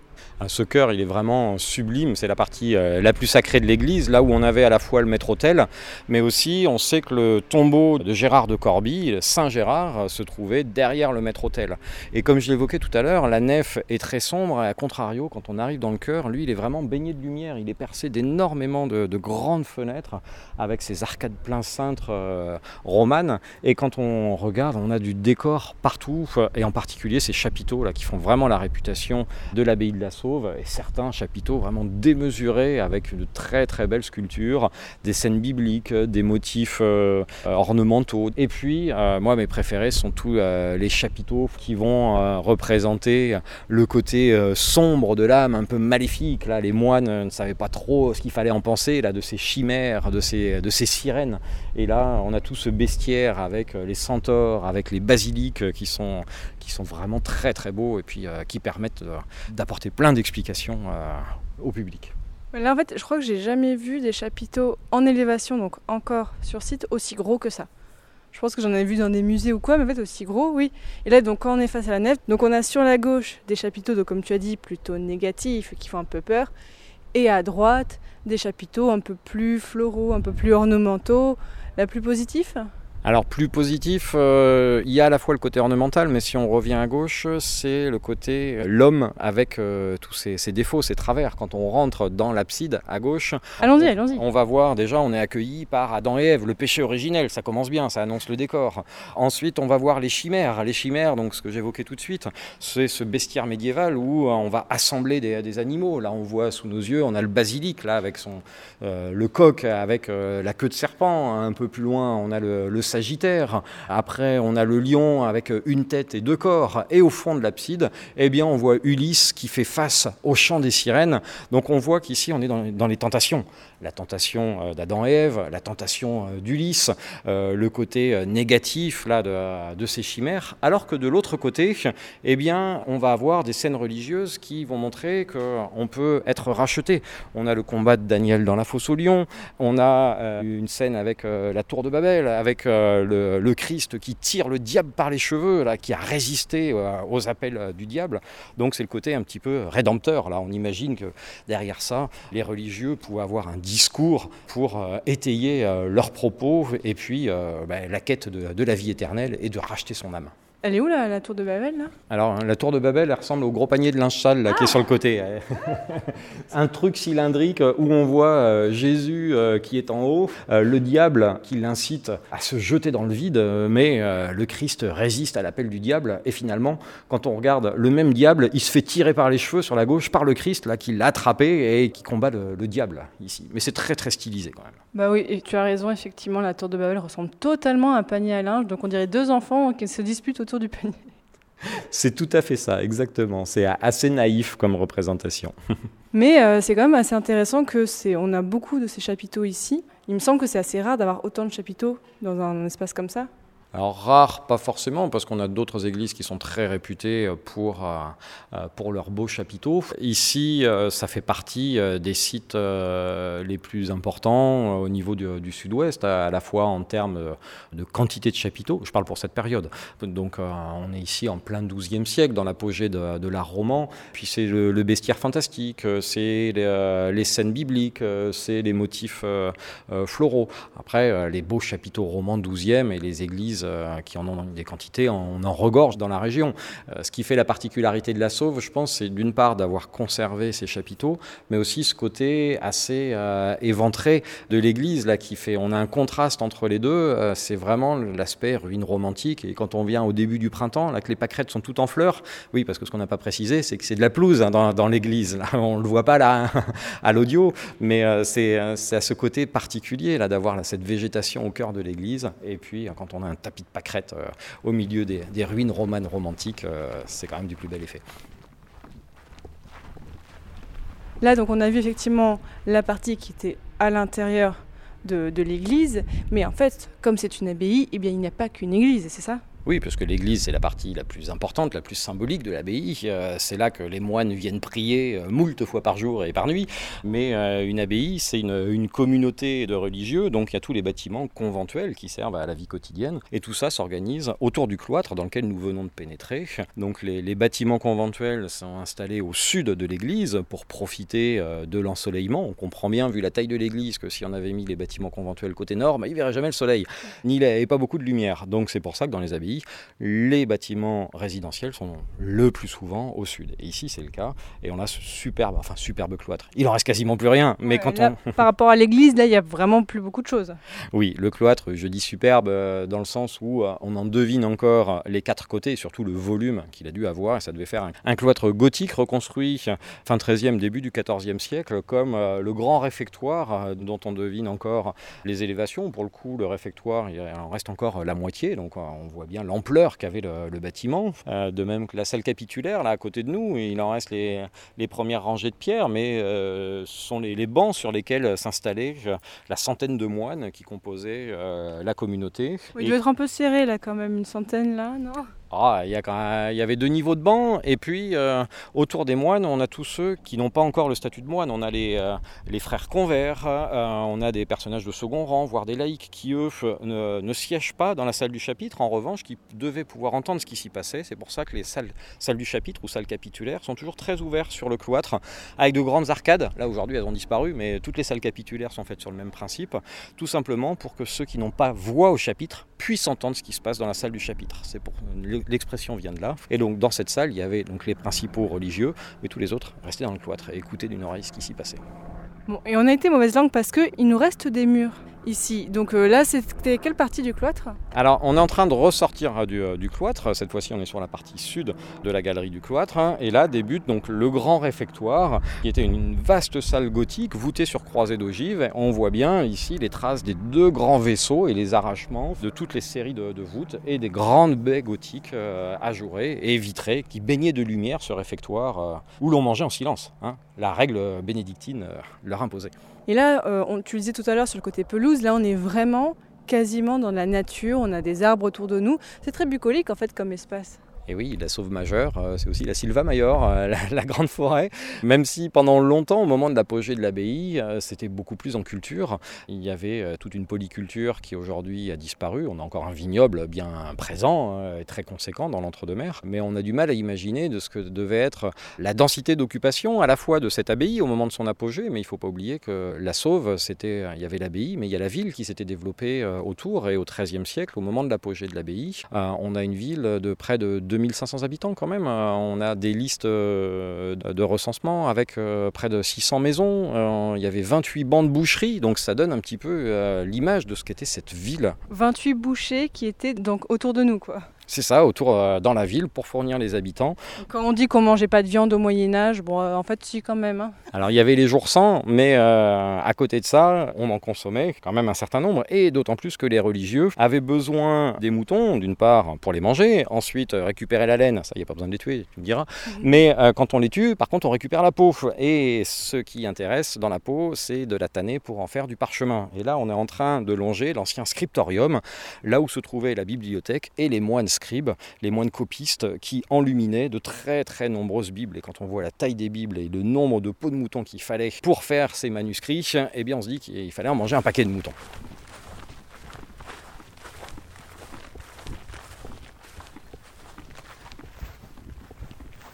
Ce chœur, il est vraiment sublime. C'est la partie euh, la plus sacrée de l'église, là où on avait à la fois le maître-autel, mais aussi on sait que le tombeau de Gérard de Corbie, Saint Gérard, se trouvait derrière le maître-autel. Et comme je l'évoquais tout à l'heure, la nef est très sombre. Et à contrario, quand on arrive dans le chœur, lui, il est vraiment baigné de lumière. Il est percé d'énormément de, grandes fenêtres avec ses arcades plein cintre euh, romanes. Et quand on regarde, on a du décor partout, et en particulier ces chapiteaux là qui font vraiment la réputation de l'abbaye de la Sauve et certains chapiteaux vraiment démesurés avec une très très belle sculpture, des scènes bibliques, des motifs euh, ornementaux. Et puis, euh, moi, mes préférés sont tous euh, les chapiteaux qui vont représenter le côté sombre de l'âme, un peu maléfique. Là, les moines ne savaient pas trop ce qu'il fallait en penser là, de ces chimères, de ces, de ces sirènes. Et là, on a tout ce bestiaire avec les centaures, avec les basiliques qui sont, qui sont vraiment très très beaux et puis qui permettent d'apporter plein d'explications euh, au public. Là, en fait, je crois que j'ai jamais vu des chapiteaux en élévation, donc encore sur site, aussi gros que ça. Je pense que j'en ai vu dans des musées ou quoi, mais en fait aussi gros, oui. Et là, donc quand on est face à la nef, donc on a sur la gauche des chapiteaux, comme tu as dit, plutôt négatifs, qui font un peu peur, et à droite des chapiteaux un peu plus floraux, un peu plus ornementaux, la plus positif alors plus positif, euh, il y a à la fois le côté ornemental, mais si on revient à gauche, c'est le côté euh, l'homme avec euh, tous ses, défauts, ses travers. Quand on rentre dans l'abside à gauche, allons-y, allons-y. On va voir déjà, on est accueilli par Adam et Ève, le péché originel. Ça commence bien, ça annonce le décor. Ensuite, on va voir les chimères. Les chimères, donc ce que j'évoquais tout de suite, c'est ce bestiaire médiéval où on va assembler des, animaux. Là, on voit sous nos yeux, on a le basilic là avec son le coq avec la queue de serpent. Un peu plus loin, on a le, le Sagittaire. Après, on a le lion avec une tête et deux corps. Et au fond de l'abside, eh bien, on voit Ulysse qui fait face au chant des sirènes. Donc on voit qu'ici, on est dans, les tentations. La tentation euh, d'Adam et Ève, la tentation euh, d'Ulysse, euh, le côté négatif là, de, ces chimères. Alors que de l'autre côté, eh bien, on va avoir des scènes religieuses qui vont montrer qu'on peut être racheté. On a le combat de Daniel dans la fosse au lion. On a une scène avec la tour de Babel, avec euh, le, Christ qui tire le diable par les cheveux, là, qui a résisté euh, aux appels euh, du diable. Donc c'est le côté un petit peu rédempteur. Là, on imagine que derrière ça, les religieux pouvaient avoir un discours pour étayer leurs propos et puis ben, la quête de la vie éternelle et de racheter son âme. Elle est où la tour de Babel là? Alors la tour de Babel, elle ressemble au gros panier de linge sale là, qui est sur le côté. *laughs* un truc cylindrique où on voit euh, Jésus euh, qui est en haut, euh, le diable qui l'incite à se jeter dans le vide, mais le Christ résiste à l'appel du diable. Et finalement, quand on regarde le même diable, il se fait tirer par les cheveux sur la gauche par le Christ là, qui l'a attrapé et qui combat le, le diable ici. Mais c'est très très stylisé quand même. Bah oui, et tu as raison, effectivement, la tour de Babel ressemble totalement à un panier à linge. Donc on dirait deux enfants qui se disputent autour du panier. C'est tout à fait ça, exactement. C'est assez naïf comme représentation. *laughs* Mais euh, c'est quand même assez intéressant que c'est. On a beaucoup de ces chapiteaux ici. Il me semble que c'est assez rare d'avoir autant de chapiteaux dans un espace comme ça. Alors rare, pas forcément, parce qu'on a d'autres églises qui sont très réputées pour, euh, euh, pour leurs beaux chapiteaux. Ici, euh, ça fait partie des sites les plus importants au niveau du, sud-ouest, à la fois en termes de quantité de chapiteaux, je parle pour cette période. Donc on est ici en plein XIIe siècle, dans l'apogée de, l'art roman. Puis c'est le, bestiaire fantastique, c'est les, les, scènes bibliques, c'est les motifs floraux. Après, les beaux chapiteaux romans XIIe et les églises églises qui en ont des quantités, on en regorge dans la région. ce qui fait la particularité de la Sauve, je pense, c'est d'une part d'avoir conservé ces chapiteaux, mais aussi ce côté assez éventré de l'église là qui fait. On a un contraste entre les deux. c'est vraiment l'aspect ruine romantique. Et quand on vient au début du printemps, là que les pâquerettes sont toutes en fleurs, oui, parce que ce qu'on n'a pas précisé, c'est que c'est de la pelouse hein, dans, l'église. On le voit pas là à l'audio, mais c'est à ce côté particulier là d'avoir cette végétation au cœur de l'église. Et puis quand on a un tapis de pâquerettes au milieu des, ruines romanes romantiques, c'est quand même du plus bel effet. Là, donc, on a vu effectivement la partie qui était à l'intérieur de, l'église, mais en fait, comme c'est une abbaye, eh il n'y a pas qu'une église, c'est ça? Oui, parce que l'église, c'est la partie la plus importante, la plus symbolique de l'abbaye. Euh, c'est là que les moines viennent prier euh, moult fois par jour et par nuit. Mais euh, une abbaye, c'est une, communauté de religieux, donc il y a tous les bâtiments conventuels qui servent à la vie quotidienne. Et tout ça s'organise autour du cloître dans lequel nous venons de pénétrer. Donc les, bâtiments conventuels sont installés au sud de l'église pour profiter de l'ensoleillement. On comprend bien, vu la taille de l'église, que si on avait mis les bâtiments conventuels côté nord, bah, il ne verrait jamais le soleil, ni il pas beaucoup de lumière. Donc c'est pour ça que dans les abbayes, les bâtiments résidentiels sont le plus souvent au sud. Et ici, c'est le cas. Et on a ce superbe, enfin superbe cloître. Il en reste quasiment plus rien. Mais quand on... *laughs* par rapport à l'église, là, il y a vraiment plus beaucoup de choses. Oui, le cloître, je dis superbe euh, dans le sens où euh, on en devine encore les quatre côtés, et surtout le volume qu'il a dû avoir. Et ça devait faire un, cloître gothique reconstruit fin 13e, début du 14e siècle, comme euh, le grand réfectoire dont on devine encore les élévations. Pour le coup, le réfectoire, il en reste encore la moitié. Donc on voit bien l'ampleur qu'avait le, bâtiment. Euh, de même que la salle capitulaire, là à côté de nous, il en reste les, les premières rangées de pierres, mais euh, ce sont les, bancs sur lesquels s'installaient euh, la centaine de moines qui composaient la communauté. il doit être un peu serré là quand même, une centaine là, non? Ah, il, y y avait deux niveaux de bancs, et puis euh, autour des moines, on a tous ceux qui n'ont pas encore le statut de moine. On a les, euh, frères convers, euh, on a des personnages de second rang, voire des laïcs qui, eux, ne, siègent pas dans la salle du chapitre, en revanche, qui devaient pouvoir entendre ce qui s'y passait. C'est pour ça que les salles, salles du chapitre ou salles capitulaires sont toujours très ouvertes sur le cloître, avec de grandes arcades. Là, aujourd'hui, elles ont disparu, mais toutes les salles capitulaires sont faites sur le même principe, tout simplement pour que ceux qui n'ont pas voix au chapitre puissent entendre ce qui se passe dans la salle du chapitre. C'est pour l'expression vient de là. Et donc dans cette salle, il y avait donc les principaux religieux, mais tous les autres restaient dans le cloître et écoutaient d'une oreille ce qui s'y passait. Bon, et on a été mauvaise langue parce qu'il nous reste des murs ici. Donc euh, là, c'était quelle partie du cloître? Alors, on est en train de ressortir euh, euh, du, cloître. Cette fois-ci, on est sur la partie sud de la galerie du cloître. Hein. et là débute donc le grand réfectoire, qui était une, vaste salle gothique voûtée sur croisée d'ogives. On voit bien ici les traces des deux grands vaisseaux et les arrachements de toutes les séries de, voûtes et des grandes baies gothiques ajourées et vitrées qui baignaient de lumière ce réfectoire où l'on mangeait en silence. Hein. La règle bénédictine leur imposait. Et là, euh, on, tu le disais tout à l'heure sur le côté pelouse, là on est vraiment quasiment dans la nature, on a des arbres autour de nous. C'est très bucolique en fait comme espace. Et oui, la sauve majeure, euh, c'est aussi la Silva Major, euh, *laughs* la, grande forêt. Même si pendant longtemps, au moment de l'apogée de l'abbaye, euh, c'était beaucoup plus en culture. Il y avait toute une polyculture qui aujourd'hui a disparu. On a encore un vignoble bien présent et très conséquent dans l'entre-deux-mers. Mais on a du mal à imaginer de ce que devait être la densité d'occupation à la fois de cette abbaye au moment de son apogée. Mais il ne faut pas oublier que la sauve, c'était, il y avait l'abbaye, mais il y a la ville qui s'était développée autour. Et au XIIIe siècle, au moment de l'apogée de l'abbaye, on a une ville de près de 2500 habitants quand même. Euh, on a des listes euh, de recensement avec euh, près de 600 maisons. Il y avait 28 bancs de boucherie, donc ça donne un petit peu l'image de ce qu'était cette ville. 28 bouchers qui étaient donc autour de nous, quoi. C'est ça, autour euh, dans la ville pour fournir les habitants. Quand on dit qu'on mangeait pas de viande au Moyen Âge, bon, euh, en fait, si quand même. Hein. Alors il y avait les jours sans, mais euh, à côté de ça, on en consommait quand même un certain nombre, et d'autant plus que les religieux avaient besoin des moutons, d'une part pour les manger, ensuite récupérer la laine, ça il n'y a pas besoin de les tuer, tu me diras. Mhm. Mais quand on les tue, par contre, on récupère la peau, et ce qui intéresse dans la peau, c'est de la tanner pour en faire du parchemin. Et là, on est en train de longer l'ancien scriptorium, là où se trouvait la bibliothèque et les moines scribes, les moines copistes, qui enluminaient de très très nombreuses Bibles. Et quand on voit la taille des Bibles et le nombre de peaux de moutons qu'il fallait pour faire ces manuscrits, eh bien on se dit qu'il fallait en manger un paquet de moutons.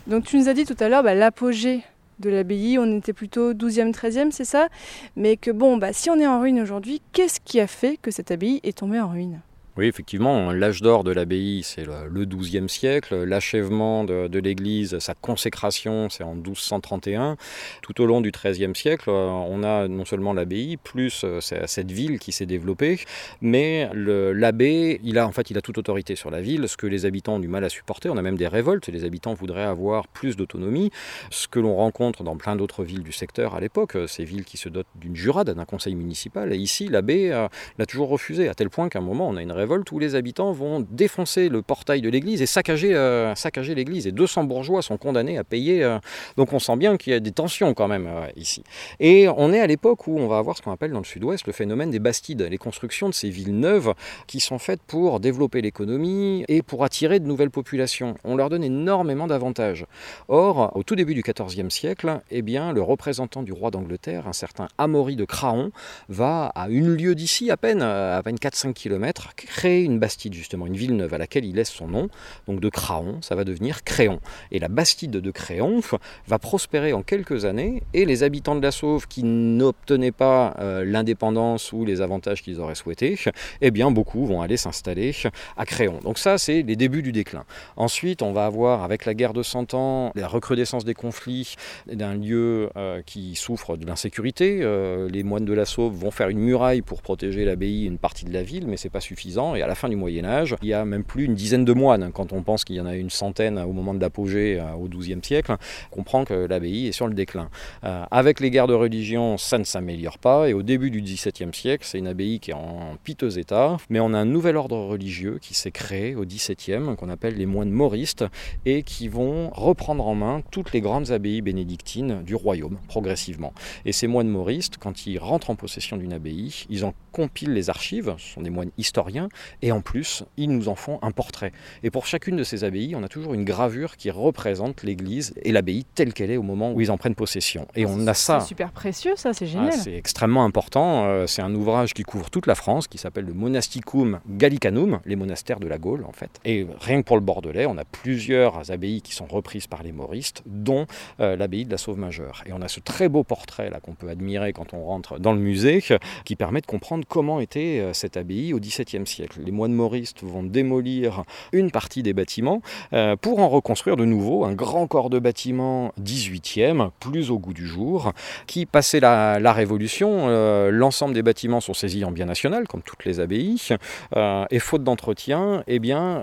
Donc tu nous as dit tout à l'heure bah, l'apogée de l'abbaye, on était plutôt 12e, 13e, c'est ça? Mais que bon, bah, si on est en ruine aujourd'hui, qu'est-ce qui a fait que cette abbaye est tombée en ruine? Oui, effectivement, l'âge d'or de l'abbaye, c'est le XIIe siècle. L'achèvement de, l'église, sa consécration, c'est en 1231. Tout au long du XIIIe siècle, euh, on a non seulement l'abbaye, plus euh, cette ville qui s'est développée, mais l'abbé, il a en fait, il a toute autorité sur la ville, ce que les habitants ont du mal à supporter. On a même des révoltes. Les habitants voudraient avoir plus d'autonomie, ce que l'on rencontre dans plein d'autres villes du secteur à l'époque, ces villes qui se dotent d'une jurade, d'un conseil municipal. Et ici, l'abbé euh, l'a toujours refusé, à tel point qu'à un moment, on a une révolte tous les habitants vont défoncer le portail de l'église et saccager, euh, saccager l'église. Et 200 bourgeois sont condamnés à payer. Euh, donc on sent bien qu'il y a des tensions quand même euh, ici. Et on est à l'époque où on va avoir ce qu'on appelle dans le sud-ouest le phénomène des bastides, les constructions de ces villes neuves qui sont faites pour développer l'économie et pour attirer de nouvelles populations. On leur donne énormément d'avantages. Or, au tout début du XIVe siècle, eh bien, le représentant du roi d'Angleterre, un certain Amaury de Craon, va à une lieue d'ici, à peine, à 24-5 km, créer une bastide justement, une ville neuve à laquelle il laisse son nom, donc de Craon, ça va devenir Créon. Et la bastide de Créon va prospérer en quelques années, et les habitants de la Sauve qui n'obtenaient pas euh, l'indépendance ou les avantages qu'ils auraient souhaités, eh bien beaucoup vont aller s'installer à Créon. Donc ça, c'est les débuts du déclin. Ensuite, on va avoir, avec la guerre de Cent Ans, la recrudescence des conflits d'un lieu euh, qui souffre de l'insécurité. Euh, les moines de la Sauve vont faire une muraille pour protéger l'abbaye et une partie de la ville, mais c'est pas suffisant. Et à la fin du Moyen Âge, il y a même plus une dizaine de moines. Quand on pense qu'il y en a une centaine au moment de l'apogée euh, au XIIe siècle, on comprend que l'abbaye est sur le déclin. Euh, avec les guerres de religion, ça ne s'améliore pas. Et au début du XVIIe siècle, c'est une abbaye qui est en piteux état. Mais on a un nouvel ordre religieux qui s'est créé au XVIIe, qu'on appelle les moines moristes, et qui vont reprendre en main toutes les grandes abbayes bénédictines du royaume, progressivement. Et ces moines moristes, quand ils rentrent en possession d'une abbaye, ils en compilent les archives, ce sont des moines historiens, et en plus, ils nous en font un portrait. Et pour chacune de ces abbayes, on a toujours une gravure qui représente l'église et l'abbaye telle qu'elle est au moment où ils en prennent possession. Et on a ça. C'est super précieux, ça, c'est génial. Ah, c'est extrêmement important. Euh, c'est un ouvrage qui couvre toute la France, qui s'appelle le Monasticum Gallicanum, les monastères de la Gaule, en fait. Et rien que pour le Bordelais, on a plusieurs abbayes qui sont reprises par les moristes, dont euh, l'abbaye de la Sauve Majeure. Et on a ce très beau portrait là qu'on peut admirer quand on rentre dans le musée, qui permet de comprendre comment était euh, cette abbaye au XVIIe siècle les moines moristes vont démolir une partie des bâtiments euh, pour en reconstruire de nouveau un grand corps de bâtiment 18e, plus au goût du jour, qui, passé la, Révolution, euh, l'ensemble des bâtiments sont saisis en bien national, comme toutes les abbayes, euh, et faute d'entretien, eh bien,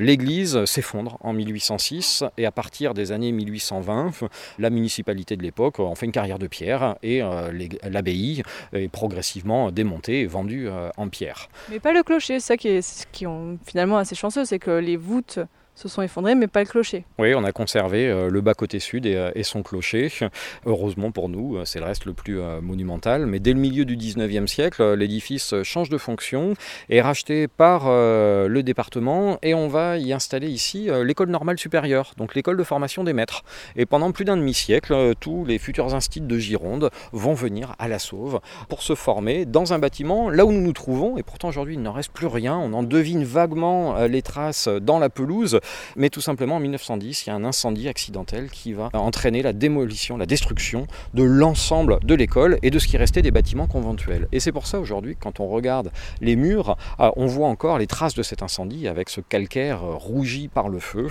l'église s'effondre en 1806, et à partir des années 1820, la municipalité de l'époque en fait une carrière de pierre, et l'abbaye est progressivement démontée et vendue en pierre. Mais pas le clocher, ça qui est, qui ont finalement assez chanceux, c'est que les voûtes se sont effondrés, mais pas le clocher. Oui, on a conservé euh, le bas côté sud et, euh, son clocher. Heureusement pour nous, euh, c'est le reste le plus monumental. Mais dès le milieu du 19e siècle, l'édifice change de fonction, est racheté par le département et on va y installer ici l'école normale supérieure, donc l'école de formation des maîtres. Et pendant plus d'un demi-siècle, tous les futurs instituts de Gironde vont venir à la Sauve pour se former dans un bâtiment là où nous nous trouvons. Et pourtant aujourd'hui, il n'en reste plus rien. On en devine vaguement les traces dans la pelouse mais tout simplement en 1910, il y a un incendie accidentel qui va entraîner la démolition, la destruction de l'ensemble de l'école et de ce qui restait des bâtiments conventuels. Et c'est pour ça aujourd'hui, quand on regarde les murs, ah, on voit encore les traces de cet incendie avec ce calcaire rougi par le feu.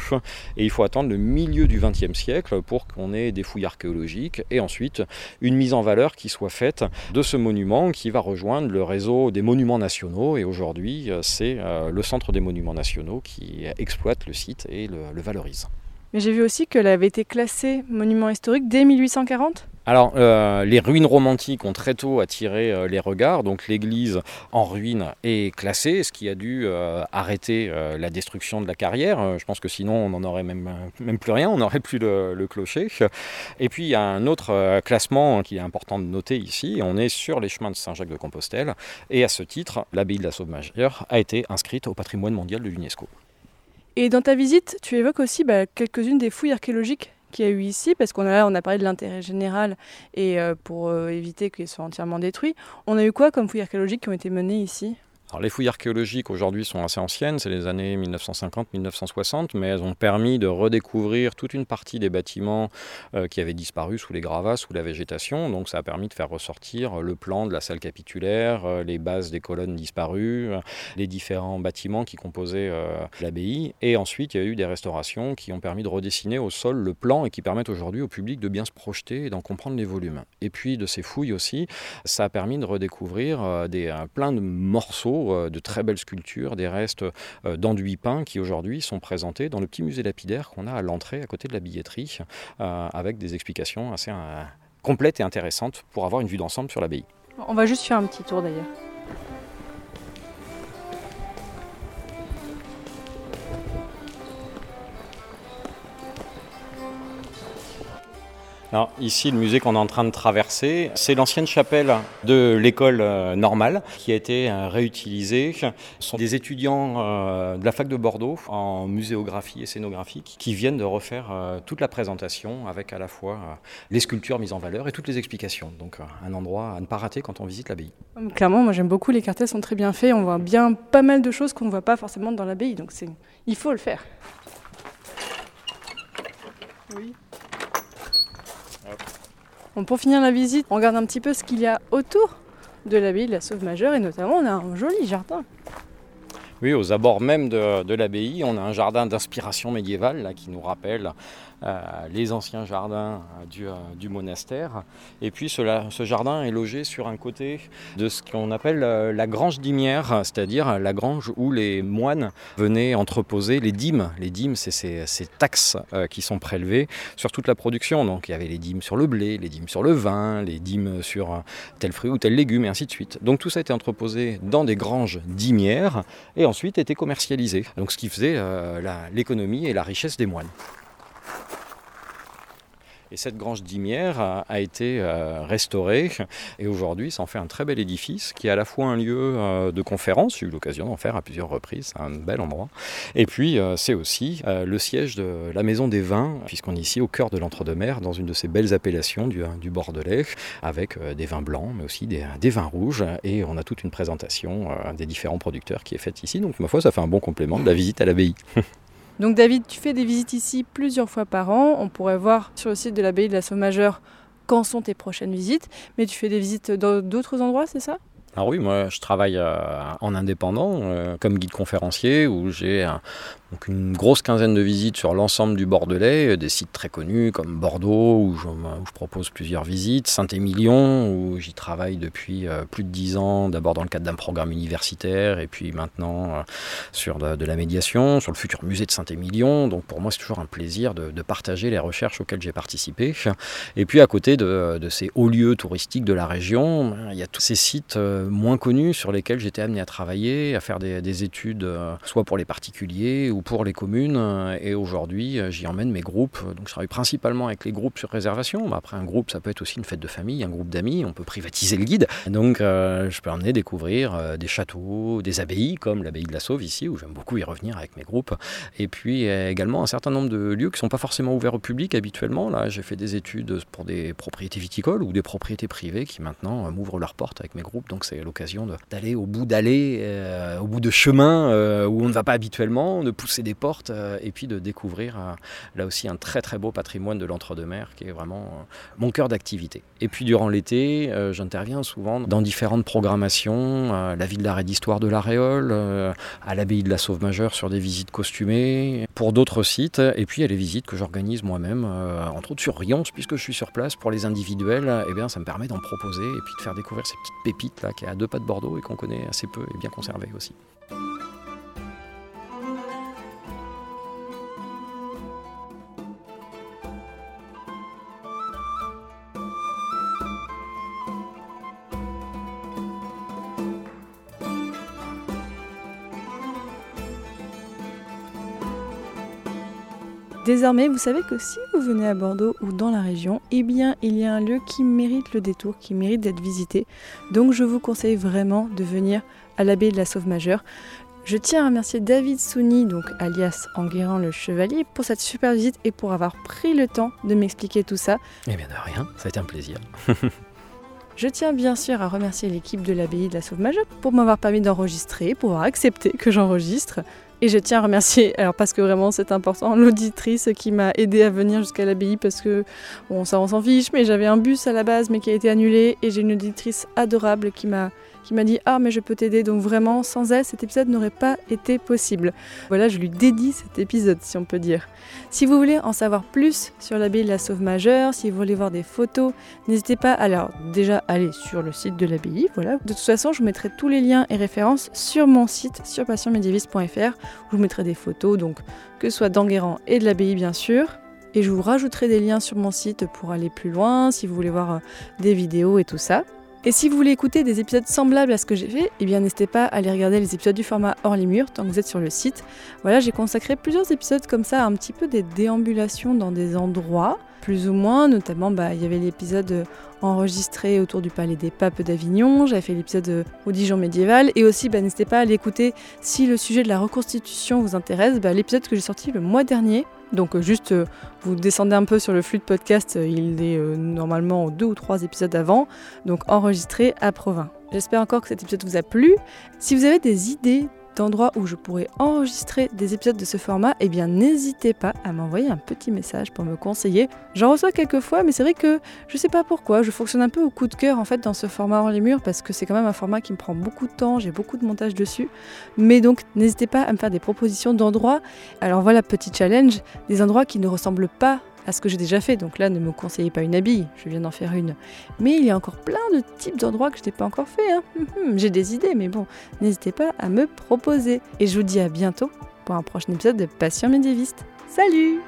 Et il faut attendre le milieu du XXe siècle pour qu'on ait des fouilles archéologiques et ensuite une mise en valeur qui soit faite de ce monument qui va rejoindre le réseau des monuments nationaux. Et aujourd'hui, c'est euh, le centre des monuments nationaux qui exploite le site et le, valorise. Mais j'ai vu aussi qu'elle avait été classée monument historique dès 1840 alors, euh, les ruines romantiques ont très tôt attiré euh, les regards. Donc, l'église en ruine est classée, ce qui a dû euh, arrêter la destruction de la carrière. je pense que sinon, on n'en aurait même, même plus rien, on n'aurait plus le, le, clocher. Et puis, il y a un autre classement qui est important de noter ici. On est sur les chemins de Saint-Jacques-de-Compostelle. Et à ce titre, l'abbaye de la Sauve-Majeure a été inscrite au patrimoine mondial de l'UNESCO. Et dans ta visite, tu évoques aussi bah, quelques-unes des fouilles archéologiques qu'il y a eu ici, parce qu'on a, on parlé de l'intérêt général et euh, pour euh, éviter qu'ils soient entièrement détruits. On a eu quoi comme fouilles archéologiques qui ont été menées ici? Les fouilles archéologiques aujourd'hui sont assez anciennes, c'est les années 1950-1960, mais elles ont permis de redécouvrir toute une partie des bâtiments euh, qui avaient disparu sous les gravats, sous la végétation. Donc ça a permis de faire ressortir le plan de la salle capitulaire, euh, les bases des colonnes disparues, les différents bâtiments qui composaient l'abbaye. Et ensuite, il y a eu des restaurations qui ont permis de redessiner au sol le plan et qui permettent aujourd'hui au public de bien se projeter et d'en comprendre les volumes. Et puis de ces fouilles aussi, ça a permis de redécouvrir des, plein de morceaux euh, de très belles sculptures, des restes euh, d'enduits peints qui aujourd'hui sont présentés dans le petit musée lapidaire qu'on a à l'entrée à côté de la billetterie, euh, avec des explications assez complètes et intéressantes pour avoir une vue d'ensemble sur l'abbaye. On va juste faire un petit tour d'ailleurs. Alors, ici, le musée qu'on est en train de traverser, c'est l'ancienne chapelle de l'école euh, normale qui a été euh, réutilisée. Ce sont des étudiants euh, de la fac de Bordeaux en muséographie et scénographie qui viennent de refaire toute la présentation avec à la fois les sculptures mises en valeur et toutes les explications. Donc, un endroit à ne pas rater quand on visite l'abbaye. Clairement, moi j'aime beaucoup, les cartels sont très bien faits. On voit bien pas mal de choses qu'on ne voit pas forcément dans l'abbaye. Donc, il faut le faire. Oui pour finir la visite, on regarde un petit peu ce qu'il y a autour de l'abbaye de la Sauve Majeure et notamment on a un joli jardin. Oui, aux abords même de, l'abbaye, on a un jardin d'inspiration médiévale qui nous rappelle euh, les anciens jardins euh, euh, du, monastère. Et puis ce, jardin est logé sur un côté de ce qu'on appelle la grange dimière, c'est-à-dire la grange où les moines venaient entreposer les dîmes. Les dîmes, c'est ces, taxes qui sont prélevées sur toute la production. Donc il y avait les dîmes sur le blé, les dîmes sur le vin, les dîmes sur tel fruit ou tel légume, et ainsi de suite. Donc tout ça a été entreposé dans des granges dimières et ensuite été commercialisé. Donc ce qui faisait l'économie et la richesse des moines. Et cette grange d'Imière a, été euh, restaurée et aujourd'hui ça en fait un très bel édifice qui est à la fois un lieu euh, de conférence, j'ai eu l'occasion d'en faire à plusieurs reprises, c'est un bel endroit. Et puis euh, c'est aussi le siège de la Maison des Vins, puisqu'on est ici au cœur de l'Entre-deux-Mers, dans une de ces belles appellations du, du Bordelais, avec des vins blancs mais aussi des, des, vins rouges. Et on a toute une présentation des différents producteurs qui est faite ici. Donc ma foi ça fait un bon complément de la visite à l'abbaye. *laughs* Donc David, tu fais des visites ici plusieurs fois par an. On pourrait voir sur le site de l'abbaye de la Majeure quand sont tes prochaines visites. Mais tu fais des visites dans d'autres endroits, c'est ça? Alors oui, moi je travaille euh, en indépendant euh, comme guide conférencier où j'ai donc une grosse quinzaine de visites sur l'ensemble du Bordelais, euh, des sites très connus comme Bordeaux, où je, propose plusieurs visites, Saint-Émilion, où j'y travaille depuis euh, plus de dix ans, d'abord dans le cadre d'un programme universitaire, et puis maintenant euh, sur de, la médiation, sur le futur musée de Saint-Émilion. Donc pour moi, c'est toujours un plaisir de, partager les recherches auxquelles j'ai participé. Et puis à côté de, ces hauts lieux touristiques de la région, il y a tous ces sites moins connus sur lesquels j'étais amené à travailler, à faire des, des études, soit pour les particuliers ou pour les communes. Euh, et aujourd'hui, euh, j'y emmène mes groupes. Donc je travaille principalement avec les groupes sur réservation. Après, un groupe, ça peut être aussi une fête de famille, un groupe d'amis. On peut privatiser le guide. Donc euh, je peux emmener découvrir des châteaux, des abbayes, comme l'abbaye de la Sauve ici, où j'aime beaucoup y revenir avec mes groupes. Et puis également un certain nombre de lieux qui ne sont pas forcément ouverts au public habituellement. Là, j'ai fait des études pour des propriétés viticoles ou des propriétés privées qui maintenant m'ouvrent leurs portes avec mes groupes. Donc c'est l'occasion d'aller au bout d'aller, au bout de chemin où on ne va pas habituellement, de pousser c'est des portes euh, et puis de découvrir euh, là aussi un très très beau patrimoine de l'entre-deux-mers qui est vraiment euh, mon cœur d'activité. Et puis durant l'été, j'interviens souvent dans différentes programmations, la ville d'art et d'histoire de l'Aréole, à l'abbaye de la Sauve Majeure sur des visites costumées, pour d'autres sites, et puis il y a les visites que j'organise moi-même, entre autres sur Rions, puisque je suis sur place pour les individuels, et eh bien ça me permet d'en proposer et puis de faire découvrir ces petites pépites là qui est à deux pas de Bordeaux et qu'on connaît assez peu et bien conservées aussi. Désormais, vous savez que si vous venez à Bordeaux ou dans la région, eh bien, il y a un lieu qui mérite le détour, qui mérite d'être visité. Donc, je vous conseille vraiment de venir à l'abbaye de la Sauve Majeure. Je tiens à remercier David Souni, donc alias Enguerrand le Chevalier, pour cette super visite et pour avoir pris le temps de m'expliquer tout ça. Eh bien, de rien, ça a été un plaisir. *laughs* Je tiens bien sûr à remercier l'équipe de l'abbaye de la Sauve Majeure pour m'avoir permis d'enregistrer, pour avoir accepté que j'enregistre. Et je tiens à remercier, alors parce que vraiment c'est important, l'auditrice qui m'a aidé à venir jusqu'à l'abbaye parce que, bon, ça on s'en fiche, mais j'avais un bus à la base mais qui a été annulé et j'ai une auditrice adorable qui m'a qui m'a dit Ah, mais je peux t'aider. Donc, vraiment, sans elle, cet épisode n'aurait pas été possible. Voilà, je lui dédie cet épisode, si on peut dire. Si vous voulez en savoir plus sur l'abbaye de la Sauve Majeure, si vous voulez voir des photos, n'hésitez pas à alors déjà aller sur le site de l'abbaye. Voilà. De toute façon, je mettrai tous les liens et références sur mon site sur passionmédiéviste.fr où je vous mettrai des photos, donc que ce soit d'Enguerrand et de l'abbaye, bien sûr. Et je vous rajouterai des liens sur mon site pour aller plus loin, si vous voulez voir euh, des vidéos et tout ça. Et si vous voulez écouter des épisodes semblables à ce que j'ai fait, eh bien n'hésitez pas à aller regarder les épisodes du format hors les murs tant que vous êtes sur le site. Voilà, j'ai consacré plusieurs épisodes comme ça, un petit peu des déambulations dans des endroits, plus ou moins, notamment bah, il y avait l'épisode enregistré autour du palais des papes d'Avignon, j'avais fait l'épisode au Dijon médiéval, et aussi bah, n'hésitez pas à l'écouter si le sujet de la reconstitution vous intéresse, bah, l'épisode que j'ai sorti le mois dernier donc euh, juste, euh, vous descendez un peu sur le flux de podcast, euh, il est normalement deux ou trois épisodes avant, donc enregistré à Provins. J'espère encore que cet épisode vous a plu. Si vous avez des idées d'endroits où je pourrais enregistrer des épisodes de ce format, eh bien n'hésitez pas à m'envoyer un petit message pour me conseiller. J'en reçois quelques fois, mais c'est vrai que je sais pas pourquoi, je fonctionne un peu au coup de cœur en fait dans ce format hors les murs parce que c'est quand même un format qui me prend beaucoup de temps, j'ai beaucoup de montage dessus. Mais donc n'hésitez pas à me faire des propositions d'endroits. Alors voilà, petit challenge, des endroits qui ne ressemblent pas à ce que j'ai déjà fait. Donc là, ne me conseillez pas une habille, je viens d'en faire une. Mais il y a encore plein de types d'endroits que je n'ai pas encore fait. Hein. j'ai des idées, mais bon, n'hésitez pas à me proposer. Et je vous dis à bientôt pour un prochain épisode de Passion médiéviste. Salut